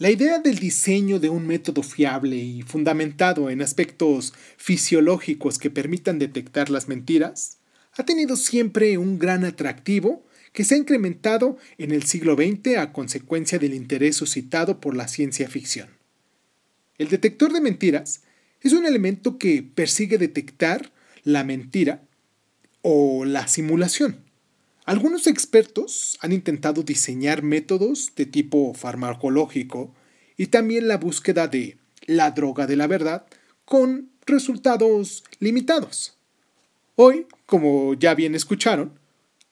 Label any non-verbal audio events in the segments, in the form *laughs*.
La idea del diseño de un método fiable y fundamentado en aspectos fisiológicos que permitan detectar las mentiras ha tenido siempre un gran atractivo que se ha incrementado en el siglo XX a consecuencia del interés suscitado por la ciencia ficción. El detector de mentiras es un elemento que persigue detectar la mentira o la simulación. Algunos expertos han intentado diseñar métodos de tipo farmacológico y también la búsqueda de la droga de la verdad con resultados limitados. Hoy, como ya bien escucharon,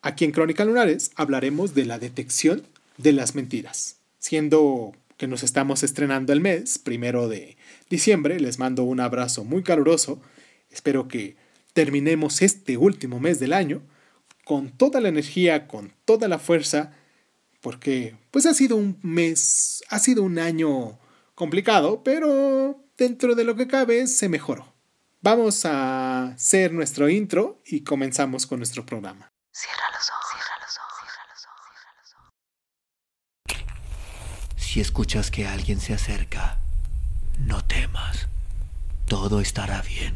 aquí en Crónica Lunares hablaremos de la detección de las mentiras. Siendo que nos estamos estrenando el mes, primero de diciembre, les mando un abrazo muy caluroso. Espero que terminemos este último mes del año con toda la energía, con toda la fuerza, porque pues ha sido un mes, ha sido un año complicado, pero dentro de lo que cabe se mejoró. Vamos a hacer nuestro intro y comenzamos con nuestro programa. Cierra los ojos, cierra los ojos, cierra los ojos, cierra los ojos. Si escuchas que alguien se acerca, no temas. Todo estará bien.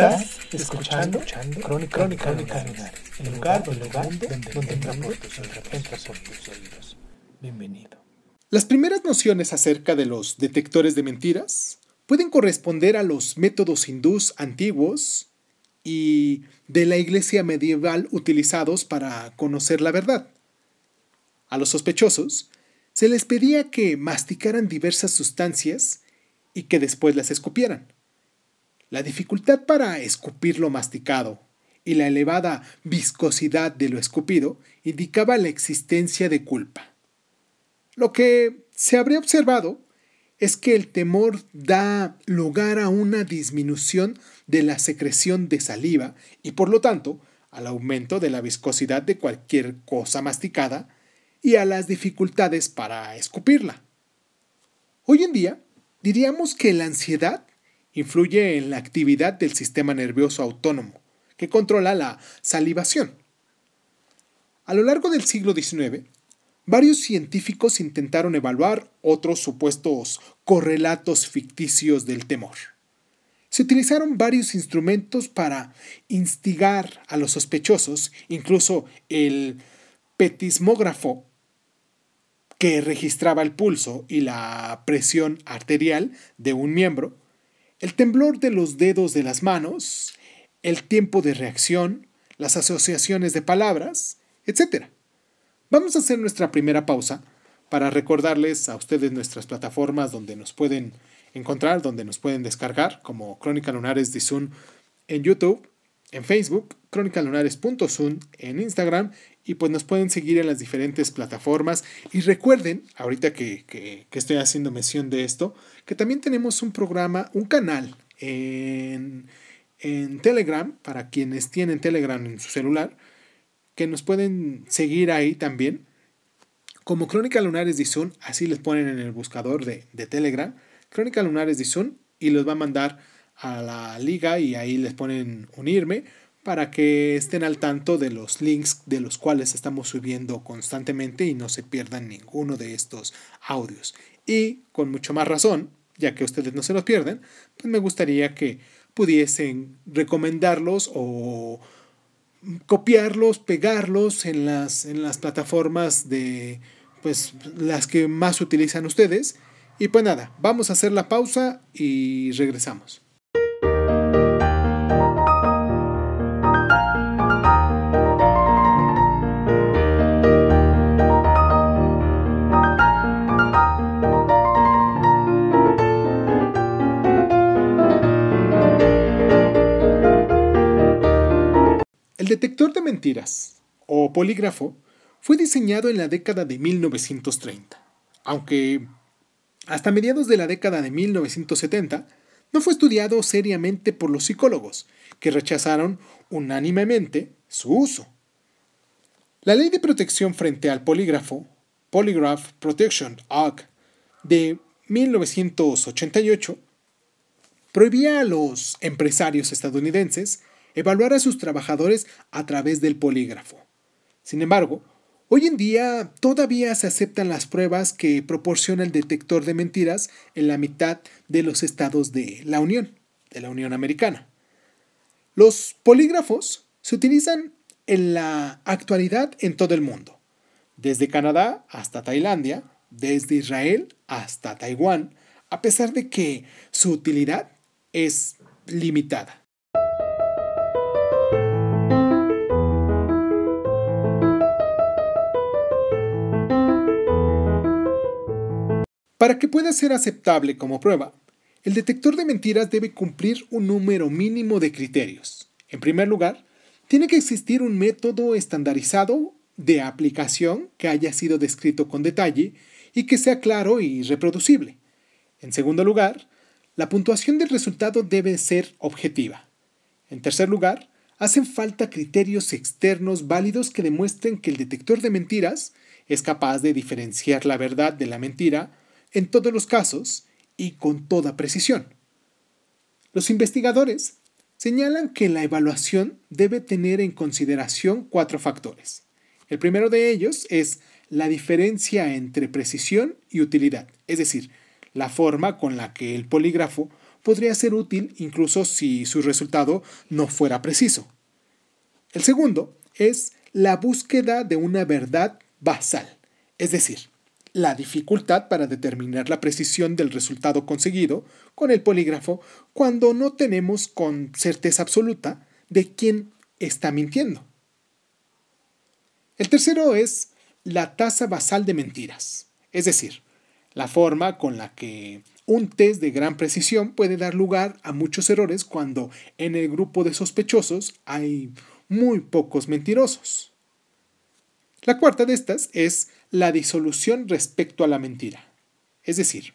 Estás escuchando, escuchando Crónica, Crónica, Crónica el lugar, el lugar donde, donde, donde entra por tus oídos. Bienvenido. Las primeras nociones acerca de los detectores de mentiras pueden corresponder a los métodos hindús antiguos y de la iglesia medieval utilizados para conocer la verdad. A los sospechosos se les pedía que masticaran diversas sustancias y que después las escupieran. La dificultad para escupir lo masticado y la elevada viscosidad de lo escupido indicaba la existencia de culpa. Lo que se habría observado es que el temor da lugar a una disminución de la secreción de saliva y por lo tanto al aumento de la viscosidad de cualquier cosa masticada y a las dificultades para escupirla. Hoy en día diríamos que la ansiedad influye en la actividad del sistema nervioso autónomo, que controla la salivación. A lo largo del siglo XIX, varios científicos intentaron evaluar otros supuestos correlatos ficticios del temor. Se utilizaron varios instrumentos para instigar a los sospechosos, incluso el petismógrafo que registraba el pulso y la presión arterial de un miembro, el temblor de los dedos de las manos, el tiempo de reacción, las asociaciones de palabras, etc. Vamos a hacer nuestra primera pausa para recordarles a ustedes nuestras plataformas donde nos pueden encontrar, donde nos pueden descargar, como Crónica Lunares de Zoom en YouTube, en Facebook, crónicalunares.zoom en Instagram y pues nos pueden seguir en las diferentes plataformas. Y recuerden, ahorita que, que, estoy haciendo mención de esto, que también tenemos un programa, un canal en, en Telegram, para quienes tienen Telegram en su celular, que nos pueden seguir ahí también. Como Crónica Lunares de Zoom, así les ponen en el buscador de, de Telegram, Crónica Lunares de Zoom, y los va a mandar a la liga y ahí les ponen unirme para que estén al tanto de los links de los cuales estamos subiendo constantemente y no se pierdan ninguno de estos audios. Y con mucho más razón, ya que ustedes no se los pierden, pues me gustaría que pudiesen recomendarlos o copiarlos, pegarlos en las, en las plataformas de pues las que más utilizan ustedes. Y pues nada, vamos a hacer la pausa y regresamos. Detector de mentiras, o polígrafo, fue diseñado en la década de 1930, aunque hasta mediados de la década de 1970 no fue estudiado seriamente por los psicólogos, que rechazaron unánimemente su uso. La Ley de Protección frente al Polígrafo, Polygraph Protection Act, de 1988, prohibía a los empresarios estadounidenses evaluar a sus trabajadores a través del polígrafo. Sin embargo, hoy en día todavía se aceptan las pruebas que proporciona el detector de mentiras en la mitad de los estados de la Unión, de la Unión Americana. Los polígrafos se utilizan en la actualidad en todo el mundo, desde Canadá hasta Tailandia, desde Israel hasta Taiwán, a pesar de que su utilidad es limitada. Para que pueda ser aceptable como prueba, el detector de mentiras debe cumplir un número mínimo de criterios. En primer lugar, tiene que existir un método estandarizado de aplicación que haya sido descrito con detalle y que sea claro y reproducible. En segundo lugar, la puntuación del resultado debe ser objetiva. En tercer lugar, hacen falta criterios externos válidos que demuestren que el detector de mentiras es capaz de diferenciar la verdad de la mentira en todos los casos y con toda precisión. Los investigadores señalan que la evaluación debe tener en consideración cuatro factores. El primero de ellos es la diferencia entre precisión y utilidad, es decir, la forma con la que el polígrafo podría ser útil incluso si su resultado no fuera preciso. El segundo es la búsqueda de una verdad basal, es decir, la dificultad para determinar la precisión del resultado conseguido con el polígrafo cuando no tenemos con certeza absoluta de quién está mintiendo. El tercero es la tasa basal de mentiras, es decir, la forma con la que un test de gran precisión puede dar lugar a muchos errores cuando en el grupo de sospechosos hay muy pocos mentirosos. La cuarta de estas es la disolución respecto a la mentira. Es decir,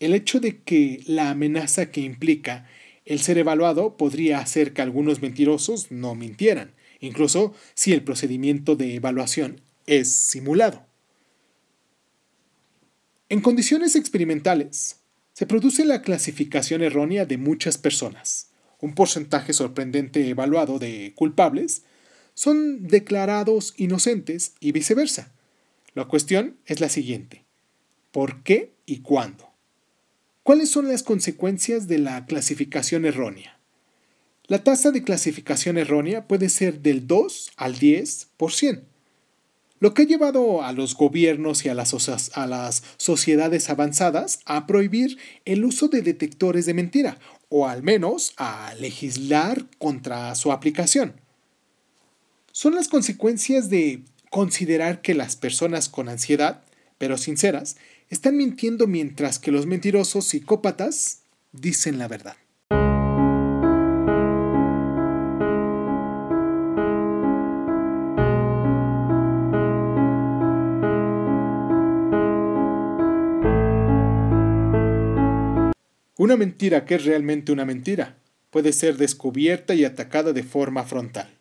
el hecho de que la amenaza que implica el ser evaluado podría hacer que algunos mentirosos no mintieran, incluso si el procedimiento de evaluación es simulado. En condiciones experimentales, se produce la clasificación errónea de muchas personas. Un porcentaje sorprendente evaluado de culpables son declarados inocentes y viceversa. La cuestión es la siguiente. ¿Por qué y cuándo? ¿Cuáles son las consecuencias de la clasificación errónea? La tasa de clasificación errónea puede ser del 2 al 10% lo que ha llevado a los gobiernos y a las, a las, sociedades avanzadas a prohibir el uso de detectores de mentira, o al menos a legislar contra su aplicación. Son las consecuencias de considerar que las personas con ansiedad, pero sinceras, están mintiendo mientras que los mentirosos psicópatas dicen la verdad. Una mentira que es realmente una mentira puede ser descubierta y atacada de forma frontal.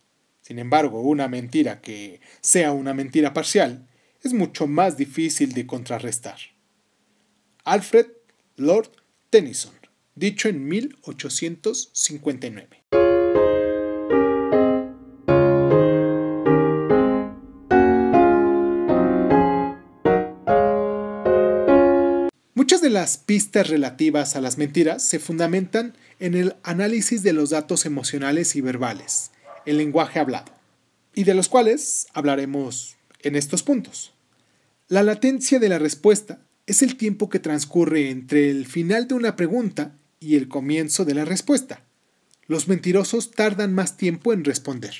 Sin embargo, una mentira que sea una mentira parcial es mucho más difícil de contrarrestar. Alfred Lord Tennyson, dicho en 1859. Muchas de las pistas relativas a las mentiras se fundamentan en el análisis de los datos emocionales y verbales, el lenguaje hablado, y de los cuales hablaremos en estos puntos. La latencia de la respuesta es el tiempo que transcurre entre el final de una pregunta y el comienzo de la respuesta. Los mentirosos tardan más tiempo en responder.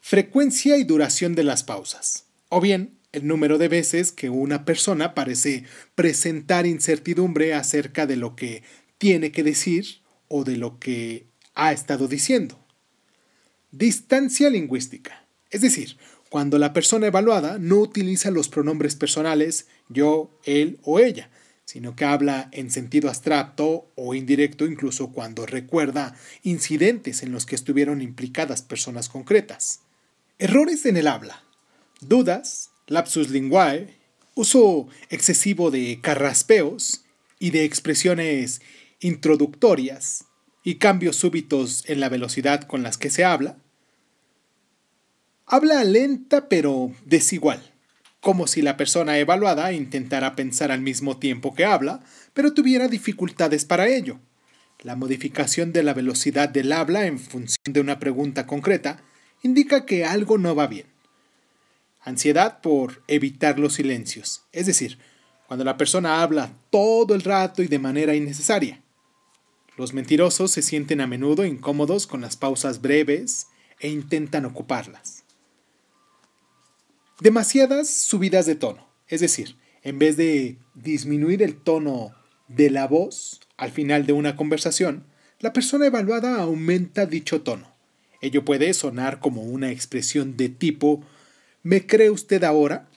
Frecuencia y duración de las pausas. O bien, el número de veces que una persona parece presentar incertidumbre acerca de lo que tiene que decir o de lo que ha estado diciendo. Distancia lingüística. Es decir, cuando la persona evaluada no utiliza los pronombres personales yo, él o ella, sino que habla en sentido abstracto o indirecto incluso cuando recuerda incidentes en los que estuvieron implicadas personas concretas. Errores en el habla, dudas, lapsus linguae, uso excesivo de carraspeos y de expresiones introductorias y cambios súbitos en la velocidad con las que se habla. Habla lenta pero desigual, como si la persona evaluada intentara pensar al mismo tiempo que habla, pero tuviera dificultades para ello. La modificación de la velocidad del habla en función de una pregunta concreta indica que algo no va bien. Ansiedad por evitar los silencios, es decir, cuando la persona habla todo el rato y de manera innecesaria. Los mentirosos se sienten a menudo incómodos con las pausas breves e intentan ocuparlas. Demasiadas subidas de tono, es decir, en vez de disminuir el tono de la voz al final de una conversación, la persona evaluada aumenta dicho tono. Ello puede sonar como una expresión de tipo ¿me cree usted ahora?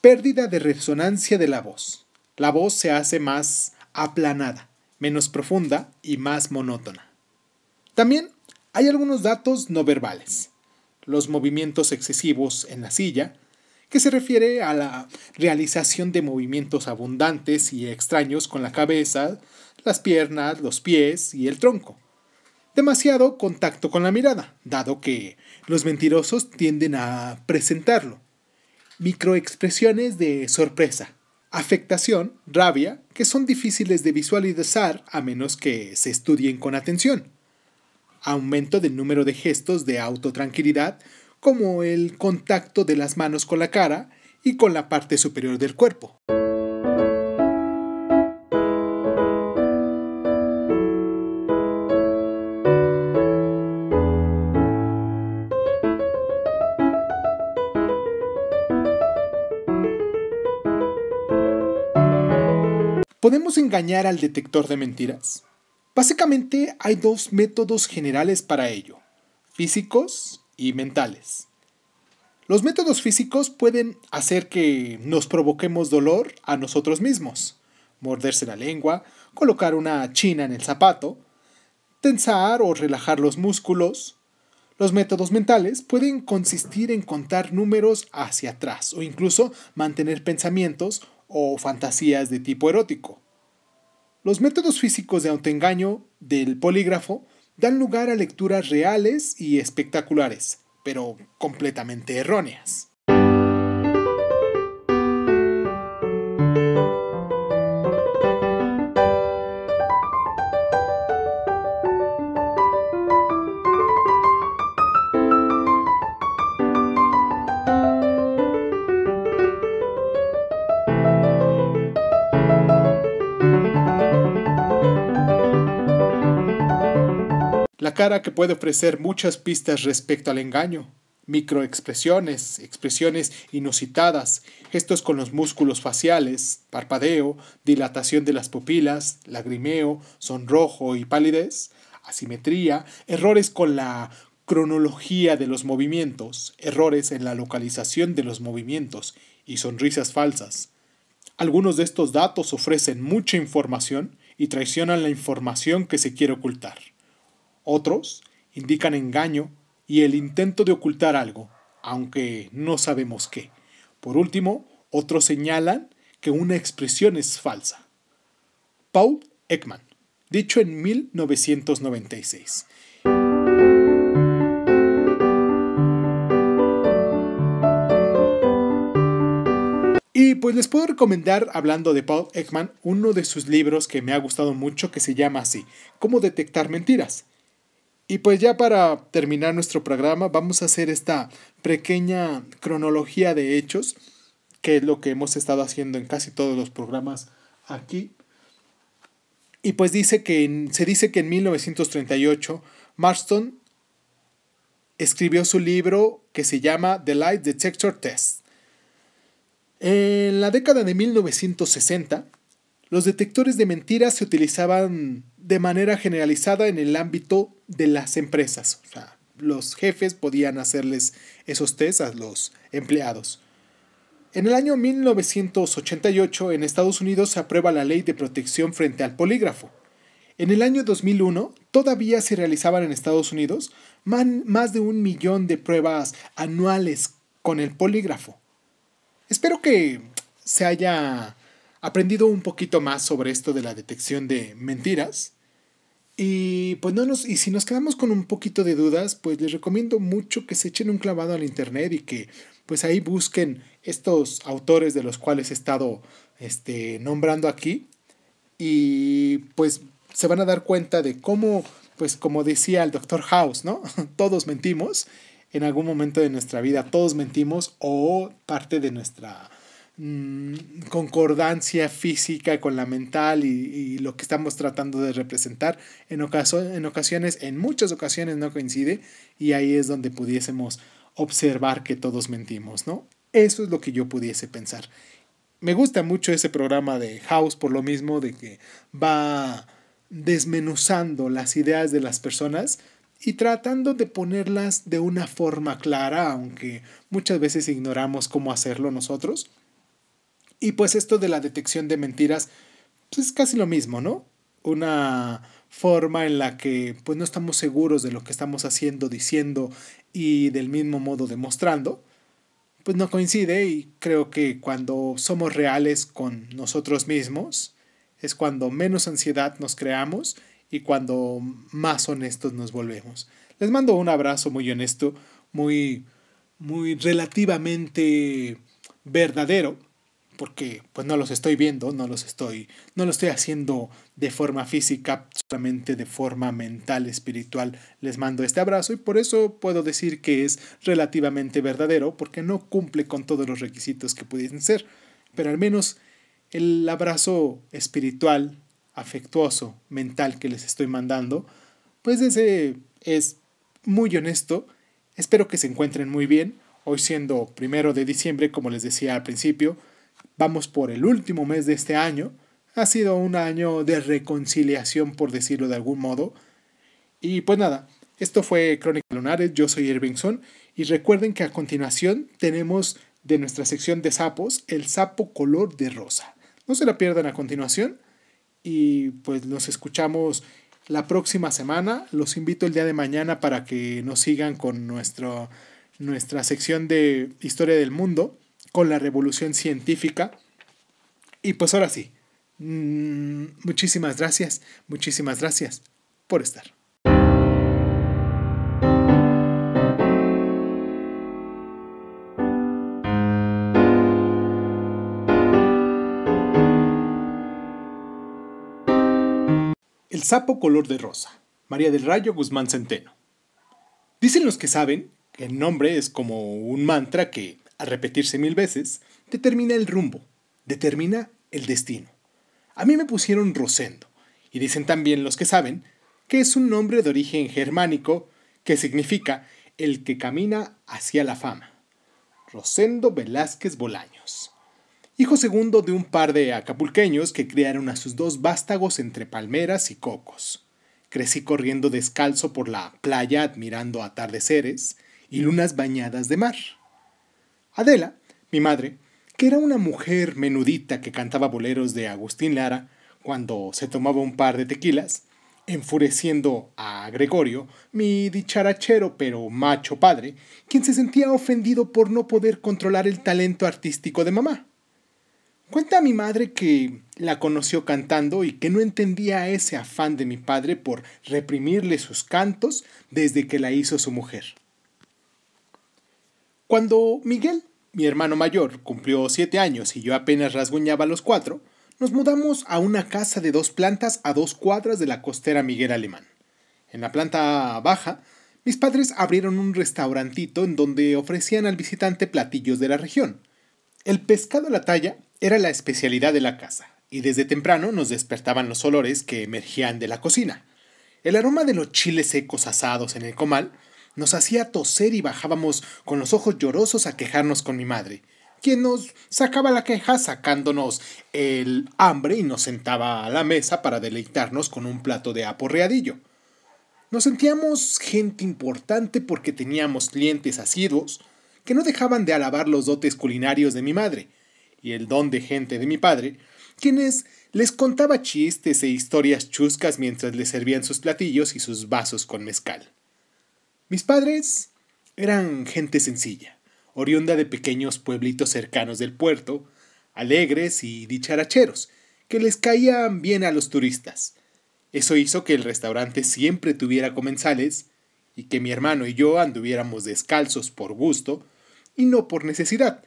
Pérdida de resonancia de la voz. La voz se hace más aplanada, menos profunda y más monótona. También hay algunos datos no verbales. Los movimientos excesivos en la silla, que se refiere a la realización de movimientos abundantes y extraños con la cabeza, las piernas, los pies y el tronco demasiado contacto con la mirada, dado que los mentirosos tienden a presentarlo. Microexpresiones de sorpresa, afectación, rabia, que son difíciles de visualizar a menos que se estudien con atención. Aumento del número de gestos de autotranquilidad, como el contacto de las manos con la cara y con la parte superior del cuerpo. ¿Podemos engañar al detector de mentiras? Básicamente hay dos métodos generales para ello, físicos y mentales. Los métodos físicos pueden hacer que nos provoquemos dolor a nosotros mismos, morderse la lengua, colocar una china en el zapato, tensar o relajar los músculos. Los métodos mentales pueden consistir en contar números hacia atrás o incluso mantener pensamientos o fantasías de tipo erótico. Los métodos físicos de autoengaño del polígrafo dan lugar a lecturas reales y espectaculares, pero completamente erróneas. La cara que puede ofrecer muchas pistas respecto al engaño. Microexpresiones, expresiones inusitadas, gestos con los músculos faciales, parpadeo, dilatación de las pupilas, lagrimeo, sonrojo y palidez, asimetría, errores con la cronología de los movimientos, errores en la localización de los movimientos y sonrisas falsas. Algunos de estos datos ofrecen mucha información y traicionan la información que se quiere ocultar. Otros indican engaño y el intento de ocultar algo, aunque no sabemos qué. Por último, otros señalan que una expresión es falsa. Paul Ekman, dicho en 1996. Y pues les puedo recomendar, hablando de Paul Ekman, uno de sus libros que me ha gustado mucho que se llama así, Cómo detectar mentiras. Y pues ya para terminar nuestro programa vamos a hacer esta pequeña cronología de hechos, que es lo que hemos estado haciendo en casi todos los programas aquí. Y pues dice que se dice que en 1938 Marston escribió su libro que se llama The Light Detector Test. En la década de 1960, los detectores de mentiras se utilizaban de manera generalizada en el ámbito de las empresas. O sea, los jefes podían hacerles esos test a los empleados. En el año 1988 en Estados Unidos se aprueba la ley de protección frente al polígrafo. En el año 2001 todavía se realizaban en Estados Unidos más de un millón de pruebas anuales con el polígrafo. Espero que se haya aprendido un poquito más sobre esto de la detección de mentiras. Y pues no nos, y si nos quedamos con un poquito de dudas, pues les recomiendo mucho que se echen un clavado al internet y que pues ahí busquen estos autores de los cuales he estado este, nombrando aquí. Y pues se van a dar cuenta de cómo, pues como decía el doctor House, ¿no? *laughs* todos mentimos. En algún momento de nuestra vida todos mentimos o parte de nuestra mm, concordancia física con la mental y, lo que estamos tratando de representar en, en ocasiones, en muchas ocasiones no coincide y ahí es donde pudiésemos observar que todos mentimos, ¿no? Eso es lo que yo pudiese pensar. Me gusta mucho ese programa de House por lo mismo de que va desmenuzando las ideas de las personas y tratando de ponerlas de una forma clara, aunque muchas veces ignoramos cómo hacerlo nosotros. Y pues esto de la detección de mentiras pues es casi lo mismo, ¿no? Una forma en la que pues no estamos seguros de lo que estamos haciendo, diciendo y del mismo modo demostrando, pues no coincide y creo que cuando somos reales con nosotros mismos es cuando menos ansiedad nos creamos y cuando más honestos nos volvemos. Les mando un abrazo muy honesto, muy muy relativamente verdadero porque pues no los estoy viendo, no los estoy, no lo estoy haciendo de forma física, solamente de forma mental, espiritual. Les mando este abrazo y por eso puedo decir que es relativamente verdadero, porque no cumple con todos los requisitos que pudiesen ser, pero al menos el abrazo espiritual, afectuoso, mental que les estoy mandando, pues ese es muy honesto. Espero que se encuentren muy bien. Hoy siendo primero de diciembre, como les decía al principio, Vamos por el último mes de este año. Ha sido un año de reconciliación, por decirlo de algún modo. Y pues nada, esto fue Crónica Lunares, yo soy Irvingson y recuerden que a continuación tenemos de nuestra sección de sapos el sapo color de rosa. No se la pierdan a continuación y pues nos escuchamos la próxima semana. Los invito el día de mañana para que nos sigan con nuestro, nuestra sección de historia del mundo con la revolución científica. Y pues ahora sí, mm, muchísimas gracias, muchísimas gracias por estar. El sapo color de rosa. María del Rayo Guzmán Centeno. Dicen los que saben que el nombre es como un mantra que al repetirse mil veces, determina el rumbo, determina el destino. A mí me pusieron Rosendo, y dicen también los que saben que es un nombre de origen germánico que significa el que camina hacia la fama. Rosendo Velázquez Bolaños. Hijo segundo de un par de acapulqueños que criaron a sus dos vástagos entre palmeras y cocos. Crecí corriendo descalzo por la playa admirando atardeceres y lunas bañadas de mar. Adela, mi madre, que era una mujer menudita que cantaba boleros de Agustín Lara cuando se tomaba un par de tequilas, enfureciendo a Gregorio, mi dicharachero pero macho padre, quien se sentía ofendido por no poder controlar el talento artístico de mamá. Cuenta a mi madre que la conoció cantando y que no entendía ese afán de mi padre por reprimirle sus cantos desde que la hizo su mujer. Cuando Miguel mi hermano mayor cumplió siete años y yo apenas rasguñaba los cuatro, nos mudamos a una casa de dos plantas a dos cuadras de la costera Miguel Alemán. En la planta baja, mis padres abrieron un restaurantito en donde ofrecían al visitante platillos de la región. El pescado a la talla era la especialidad de la casa, y desde temprano nos despertaban los olores que emergían de la cocina. El aroma de los chiles secos asados en el comal nos hacía toser y bajábamos con los ojos llorosos a quejarnos con mi madre, quien nos sacaba la queja sacándonos el hambre y nos sentaba a la mesa para deleitarnos con un plato de aporreadillo. Nos sentíamos gente importante porque teníamos clientes asiduos que no dejaban de alabar los dotes culinarios de mi madre y el don de gente de mi padre, quienes les contaba chistes e historias chuscas mientras les servían sus platillos y sus vasos con mezcal. Mis padres eran gente sencilla, oriunda de pequeños pueblitos cercanos del puerto, alegres y dicharacheros, que les caían bien a los turistas. Eso hizo que el restaurante siempre tuviera comensales y que mi hermano y yo anduviéramos descalzos por gusto y no por necesidad.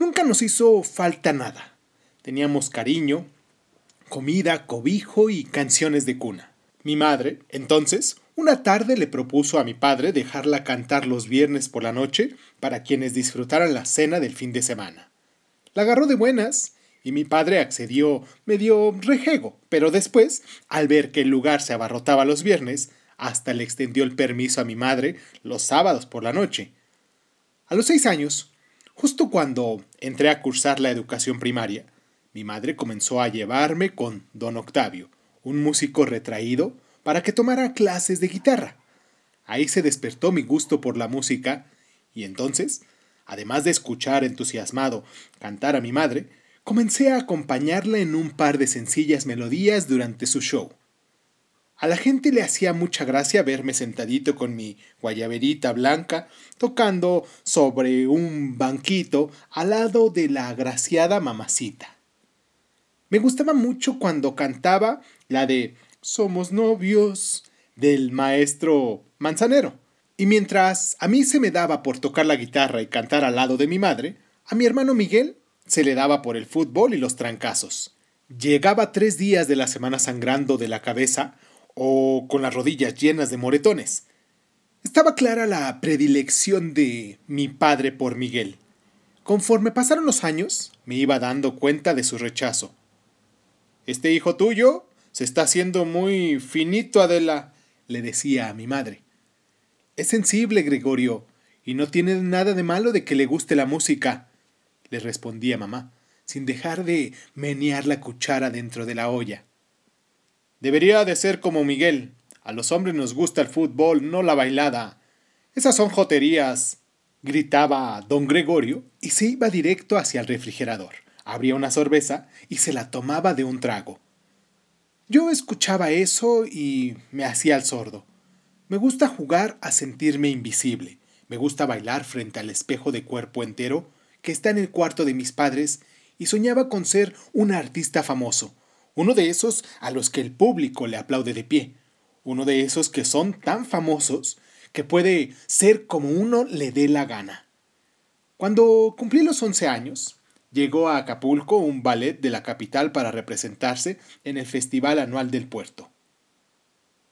Nunca nos hizo falta nada. Teníamos cariño, comida, cobijo y canciones de cuna. Mi madre, entonces, una tarde le propuso a mi padre dejarla cantar los viernes por la noche para quienes disfrutaran la cena del fin de semana. La agarró de buenas y mi padre accedió medio rejego, pero después, al ver que el lugar se abarrotaba los viernes, hasta le extendió el permiso a mi madre los sábados por la noche. A los seis años, justo cuando entré a cursar la educación primaria, mi madre comenzó a llevarme con don Octavio, un músico retraído, para que tomara clases de guitarra. Ahí se despertó mi gusto por la música, y entonces, además de escuchar entusiasmado cantar a mi madre, comencé a acompañarla en un par de sencillas melodías durante su show. A la gente le hacía mucha gracia verme sentadito con mi guayaberita blanca, tocando sobre un banquito al lado de la agraciada mamacita. Me gustaba mucho cuando cantaba la de Somos novios del maestro Manzanero. Y mientras a mí se me daba por tocar la guitarra y cantar al lado de mi madre, a mi hermano Miguel se le daba por el fútbol y los trancazos. Llegaba tres días de la semana sangrando de la cabeza o con las rodillas llenas de moretones. Estaba clara la predilección de mi padre por Miguel. Conforme pasaron los años, me iba dando cuenta de su rechazo. Este hijo tuyo se está haciendo muy finito, Adela, le decía a mi madre. Es sensible, Gregorio, y no tiene nada de malo de que le guste la música, le respondía mamá, sin dejar de menear la cuchara dentro de la olla. Debería de ser como Miguel. A los hombres nos gusta el fútbol, no la bailada. Esas son joterías, gritaba don Gregorio y se iba directo hacia el refrigerador abría una cerveza y se la tomaba de un trago. Yo escuchaba eso y me hacía el sordo. Me gusta jugar a sentirme invisible. Me gusta bailar frente al espejo de cuerpo entero que está en el cuarto de mis padres y soñaba con ser un artista famoso, uno de esos a los que el público le aplaude de pie, uno de esos que son tan famosos que puede ser como uno le dé la gana. Cuando cumplí los once años, llegó a Acapulco un ballet de la capital para representarse en el Festival Anual del Puerto.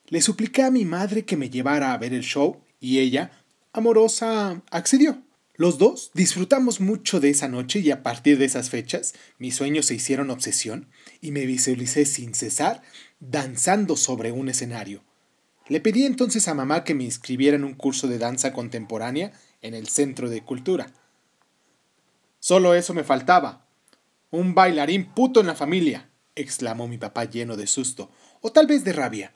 Le supliqué a mi madre que me llevara a ver el show y ella, amorosa, accedió. Los dos disfrutamos mucho de esa noche y a partir de esas fechas mis sueños se hicieron obsesión y me visualicé sin cesar danzando sobre un escenario. Le pedí entonces a mamá que me inscribiera en un curso de danza contemporánea en el Centro de Cultura. Solo eso me faltaba. Un bailarín puto en la familia, exclamó mi papá lleno de susto, o tal vez de rabia.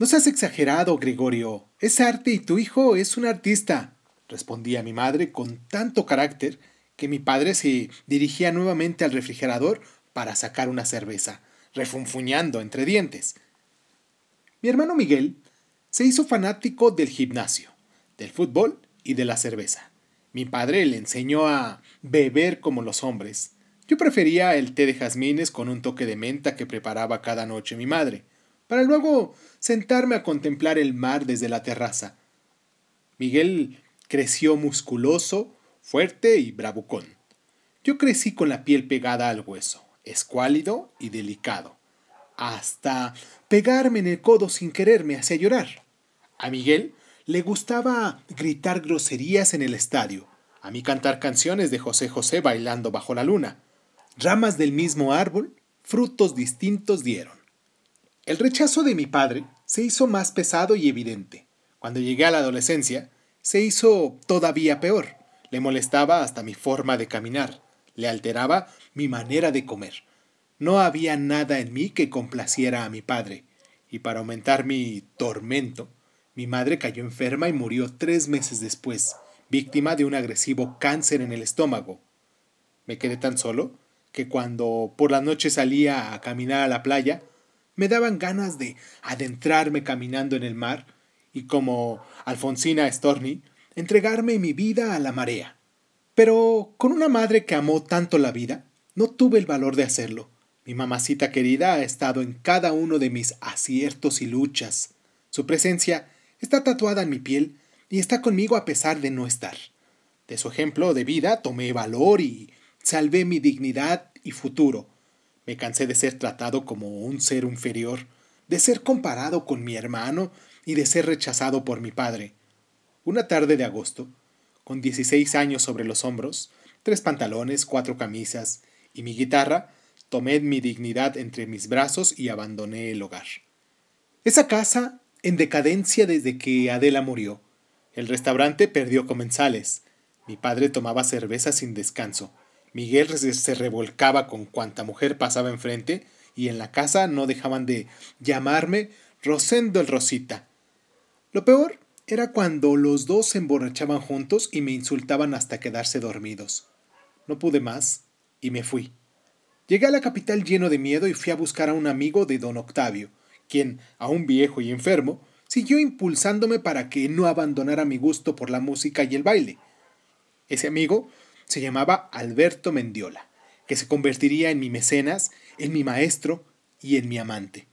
No seas exagerado, Gregorio. Es arte y tu hijo es un artista, respondía mi madre con tanto carácter que mi padre se dirigía nuevamente al refrigerador para sacar una cerveza, refunfuñando entre dientes. Mi hermano Miguel se hizo fanático del gimnasio, del fútbol y de la cerveza. Mi padre le enseñó a beber como los hombres. Yo prefería el té de jazmines con un toque de menta que preparaba cada noche mi madre, para luego sentarme a contemplar el mar desde la terraza. Miguel creció musculoso, fuerte y bravucón. Yo crecí con la piel pegada al hueso, escuálido y delicado. Hasta pegarme en el codo sin querer me hacía llorar. A Miguel le gustaba gritar groserías en el estadio, a mí cantar canciones de José José bailando bajo la luna. Ramas del mismo árbol, frutos distintos dieron. El rechazo de mi padre se hizo más pesado y evidente. Cuando llegué a la adolescencia, se hizo todavía peor. Le molestaba hasta mi forma de caminar, le alteraba mi manera de comer. No había nada en mí que complaciera a mi padre, y para aumentar mi tormento, mi madre cayó enferma y murió tres meses después, víctima de un agresivo cáncer en el estómago. Me quedé tan solo que cuando por la noche salía a caminar a la playa, me daban ganas de adentrarme caminando en el mar y como Alfonsina Storni, entregarme mi vida a la marea. Pero con una madre que amó tanto la vida, no tuve el valor de hacerlo. Mi mamacita querida ha estado en cada uno de mis aciertos y luchas. Su presencia está tatuada en mi piel y está conmigo a pesar de no estar. De su ejemplo de vida tomé valor y salvé mi dignidad y futuro. Me cansé de ser tratado como un ser inferior, de ser comparado con mi hermano y de ser rechazado por mi padre. Una tarde de agosto, con 16 años sobre los hombros, tres pantalones, cuatro camisas y mi guitarra, tomé mi dignidad entre mis brazos y abandoné el hogar. Esa casa en decadencia desde que Adela murió. El restaurante perdió comensales. Mi padre tomaba cerveza sin descanso. Miguel se revolcaba con cuanta mujer pasaba enfrente y en la casa no dejaban de llamarme Rosendo el Rosita. Lo peor era cuando los dos se emborrachaban juntos y me insultaban hasta quedarse dormidos. No pude más y me fui. Llegué a la capital lleno de miedo y fui a buscar a un amigo de don Octavio, quien, aún viejo y enfermo, siguió impulsándome para que no abandonara mi gusto por la música y el baile. Ese amigo se llamaba Alberto Mendiola, que se convertiría en mi mecenas, en mi maestro y en mi amante.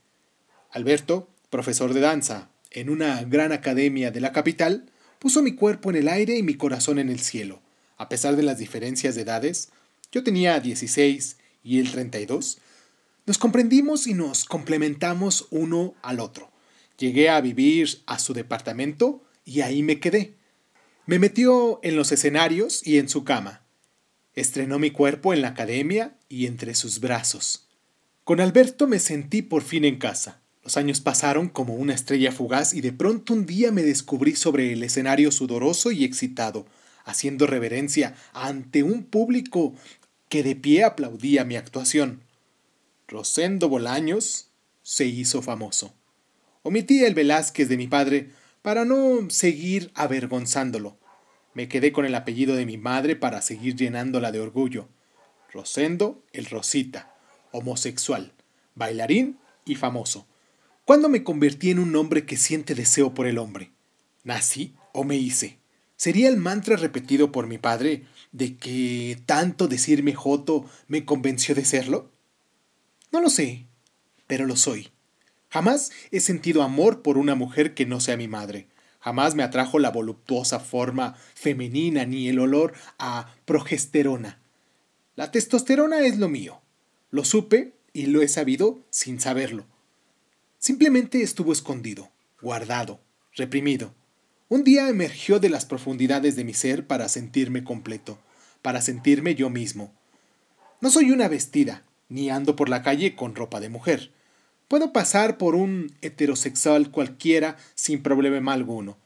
Alberto, profesor de danza en una gran academia de la capital, puso mi cuerpo en el aire y mi corazón en el cielo. A pesar de las diferencias de edades, yo tenía 16 y él 32, nos comprendimos y nos complementamos uno al otro. Llegué a vivir a su departamento y ahí me quedé. Me metió en los escenarios y en su cama. Estrenó mi cuerpo en la academia y entre sus brazos. Con Alberto me sentí por fin en casa. Los años pasaron como una estrella fugaz y de pronto un día me descubrí sobre el escenario sudoroso y excitado, haciendo reverencia ante un público que de pie aplaudía mi actuación. Rosendo Bolaños se hizo famoso. Omití el Velázquez de mi padre para no seguir avergonzándolo. Me quedé con el apellido de mi madre para seguir llenándola de orgullo. Rosendo el Rosita, homosexual, bailarín y famoso. ¿Cuándo me convertí en un hombre que siente deseo por el hombre? ¿Nací o me hice? ¿Sería el mantra repetido por mi padre de que tanto decirme Joto me convenció de serlo? No lo sé, pero lo soy. Jamás he sentido amor por una mujer que no sea mi madre. Jamás me atrajo la voluptuosa forma femenina ni el olor a progesterona. La testosterona es lo mío. Lo supe y lo he sabido sin saberlo. Simplemente estuvo escondido, guardado, reprimido. Un día emergió de las profundidades de mi ser para sentirme completo, para sentirme yo mismo. No soy una vestida, ni ando por la calle con ropa de mujer. Puedo pasar por un heterosexual cualquiera sin problema alguno.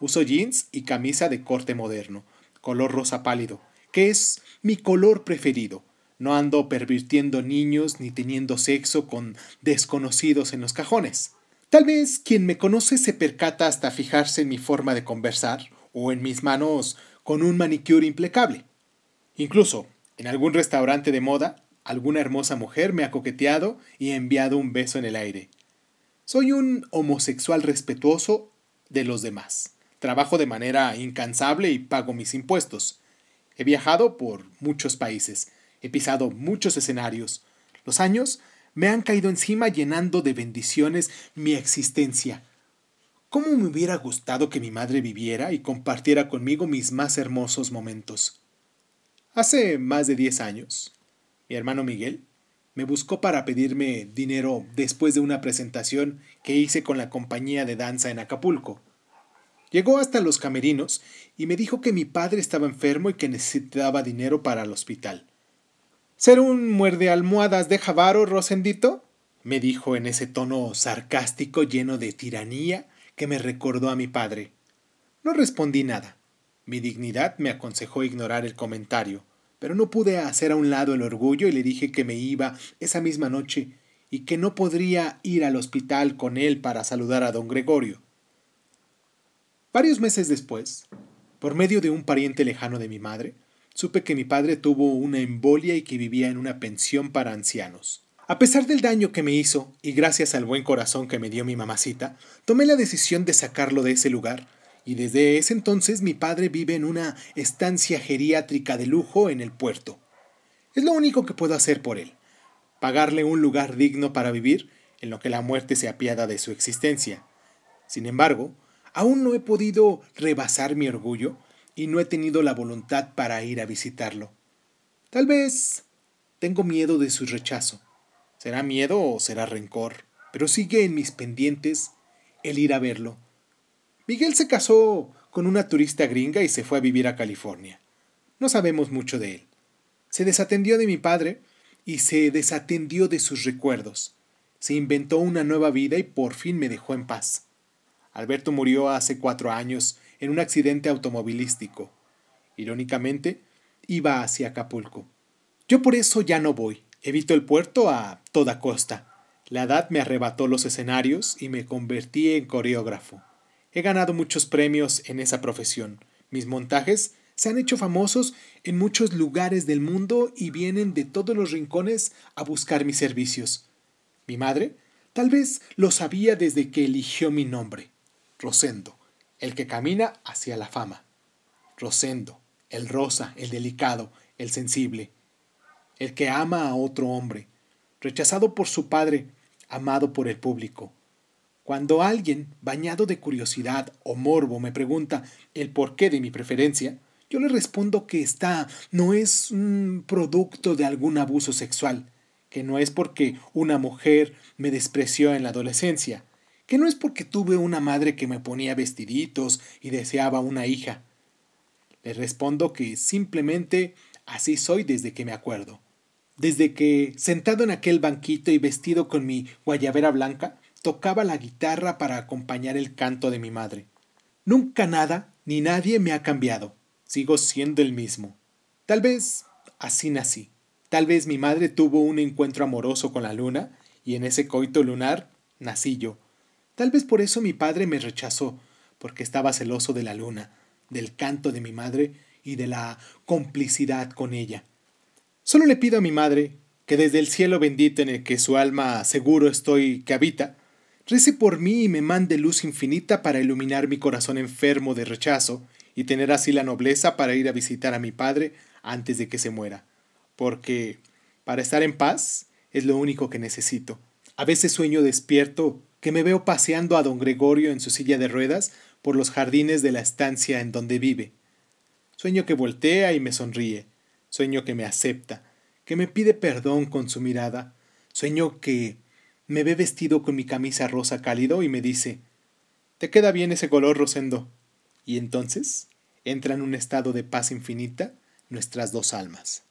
Uso jeans y camisa de corte moderno, color rosa pálido, que es mi color preferido. No ando pervirtiendo niños ni teniendo sexo con desconocidos en los cajones. Tal vez quien me conoce se percata hasta fijarse en mi forma de conversar o en mis manos con un manicure impecable. Incluso, en algún restaurante de moda, alguna hermosa mujer me ha coqueteado y enviado un beso en el aire. Soy un homosexual respetuoso de los demás. Trabajo de manera incansable y pago mis impuestos. He viajado por muchos países, he pisado muchos escenarios. Los años me han caído encima llenando de bendiciones mi existencia. ¿Cómo me hubiera gustado que mi madre viviera y compartiera conmigo mis más hermosos momentos? Hace más de diez años, mi hermano Miguel, me buscó para pedirme dinero después de una presentación que hice con la compañía de danza en Acapulco. Llegó hasta los camerinos y me dijo que mi padre estaba enfermo y que necesitaba dinero para el hospital. ¿Ser un muerde almohadas de Javaro, Rosendito? me dijo en ese tono sarcástico lleno de tiranía que me recordó a mi padre. No respondí nada. Mi dignidad me aconsejó ignorar el comentario pero no pude hacer a un lado el orgullo y le dije que me iba esa misma noche y que no podría ir al hospital con él para saludar a don Gregorio. Varios meses después, Por medio de un pariente lejano de mi madre, supe que mi padre tuvo una embolia y que vivía en una pensión para ancianos. A pesar del daño que me hizo, y gracias al buen corazón que me dio mi mamacita, tomé la decisión de sacarlo de ese lugar, y desde ese entonces mi padre vive en una estancia geriátrica de lujo en el puerto. Es lo único que puedo hacer por él, pagarle un lugar digno para vivir en lo que la muerte se apiada de su existencia. Sin embargo, aún no he podido rebasar mi orgullo y no he tenido la voluntad para ir a visitarlo. Tal vez tengo miedo de su rechazo. Será miedo o será rencor, pero sigue en mis pendientes el ir a verlo. Miguel se casó con una turista gringa y se fue a vivir a California. No sabemos mucho de él. Se desatendió de mi padre y se desatendió de sus recuerdos se inventó una nueva vida y por fin me dejó en paz. Alberto murió hace cuatro años en un accidente automovilístico. Irónicamente, iba hacia Acapulco. Yo por eso ya no voy. Evito el puerto a toda costa. La edad me arrebató los escenarios y me convertí en coreógrafo. He ganado muchos premios en esa profesión. Mis montajes se han hecho famosos en muchos lugares del mundo y vienen de todos los rincones a buscar mis servicios. Mi madre tal vez lo sabía desde que eligió mi nombre, Rosendo, el que camina hacia la fama. Rosendo, el rosa, el delicado, el sensible, el que ama a otro hombre, rechazado por su padre, amado por el público. Cuando alguien, bañado de curiosidad o morbo, me pregunta el porqué de mi preferencia, yo le respondo que esta no es un producto de algún abuso sexual, que no es porque una mujer me despreció en la adolescencia, que no es porque tuve una madre que me ponía vestiditos y deseaba una hija. Le respondo que simplemente así soy desde que me acuerdo. Desde que, sentado en aquel banquito y vestido con mi guayabera blanca, tocaba la guitarra para acompañar el canto de mi madre. Nunca nada ni nadie me ha cambiado. Sigo siendo el mismo. Tal vez así nací. Tal vez mi madre tuvo un encuentro amoroso con la luna, y en ese coito lunar nací yo. Tal vez por eso mi padre me rechazó, porque estaba celoso de la luna, del canto de mi madre y de la complicidad con ella. Solo le pido a mi madre que desde el cielo bendito en el que su alma seguro estoy que habita, rece por mí y me mande luz infinita para iluminar mi corazón enfermo de rechazo y tener así la nobleza para ir a visitar a mi padre antes de que se muera porque para estar en paz es lo único que necesito. A veces sueño despierto que me veo paseando a don Gregorio en su silla de ruedas por los jardines de la estancia en donde vive. Sueño que voltea y me sonríe. Sueño que me acepta, que me pide perdón con su mirada. Sueño que me ve vestido con mi camisa rosa cálido y me dice Te queda bien ese color, Rosendo. Y entonces entra en un estado de paz infinita nuestras dos almas.